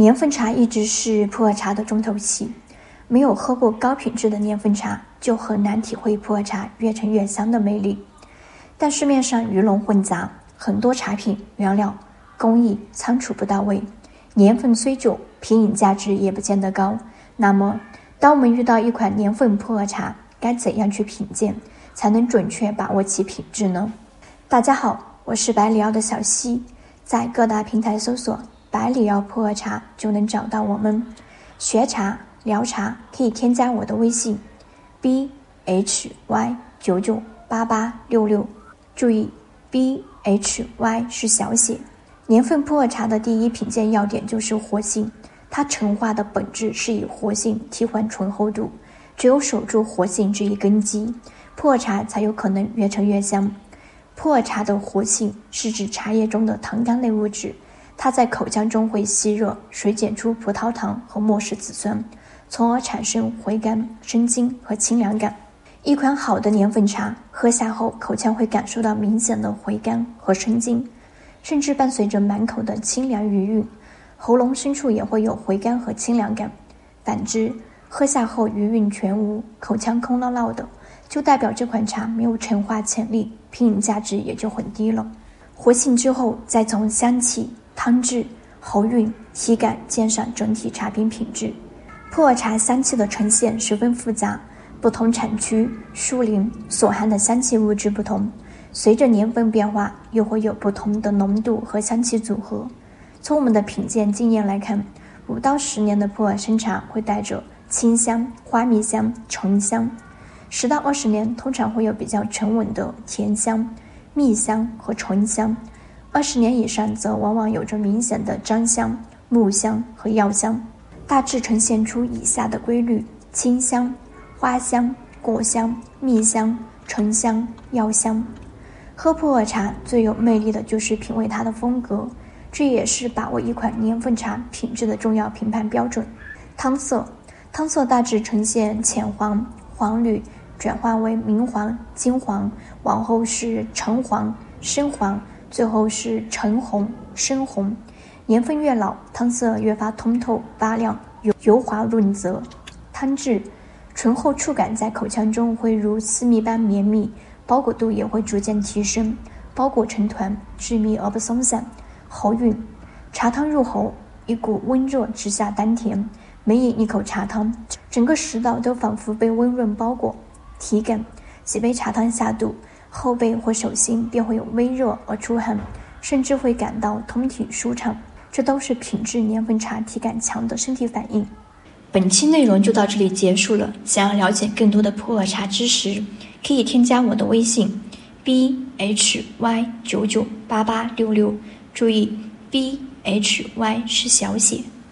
年份茶一直是普洱茶的重头戏，没有喝过高品质的年份茶，就很难体会普洱茶越陈越香的魅力。但市面上鱼龙混杂，很多茶品原料工艺仓储不到位，年份虽久，品饮价值也不见得高。那么，当我们遇到一款年份普洱茶，该怎样去品鉴，才能准确把握其品质呢？大家好，我是百里奥的小溪，在各大平台搜索。百里奥普洱茶就能找到我们，学茶聊茶可以添加我的微信，b h y 九九八八六六，注意 b h y 是小写。年份普洱茶的第一品鉴要点就是活性，它陈化的本质是以活性替换醇厚度，只有守住活性这一根基，普洱茶才有可能越陈越香。普洱茶的活性是指茶叶中的糖苷类物质。它在口腔中会吸热，水解出葡萄糖和末氏子酸，从而产生回甘、生津和清凉感。一款好的年份茶，喝下后口腔会感受到明显的回甘和生津，甚至伴随着满口的清凉余韵，喉咙深处也会有回甘和清凉感。反之，喝下后余韵全无，口腔空落落的，就代表这款茶没有陈化潜力，品饮价值也就很低了。活性之后，再从香气。汤质、喉韵、体感鉴赏整体茶品品质。普洱茶香气的呈现十分复杂，不同产区、树龄所含的香气物质不同，随着年份变化，又会有不同的浓度和香气组合。从我们的品鉴经验来看，五到十年的普洱生茶会带着清香、花蜜香、醇香；十到二十年通常会有比较沉稳的甜香、蜜香和醇香。二十年以上，则往往有着明显的樟香、木香和药香，大致呈现出以下的规律：清香、花香、果香、蜜香、醇香、药香。喝普洱茶最有魅力的就是品味它的风格，这也是把握一款年份茶品质的重要评判标准。汤色，汤色大致呈现浅黄、黄绿，转化为明黄、金黄，往后是橙黄、深黄。最后是橙红、深红，年份越老，汤色越发通透发亮，油油滑润泽。汤质醇厚，触感在口腔中会如丝密般绵密，包裹度也会逐渐提升，包裹成团，致密而不松散。喉韵，茶汤入喉，一股温热直下丹田，每饮一口茶汤，整个食道都仿佛被温润包裹。体感，几杯茶汤下肚。后背或手心便会有微热而出汗，甚至会感到通体舒畅，这都是品质年份茶体感强的身体反应。本期内容就到这里结束了。想要了解更多的普洱茶知识，可以添加我的微信：b h y 九九八八六六，注意 b h y 是小写。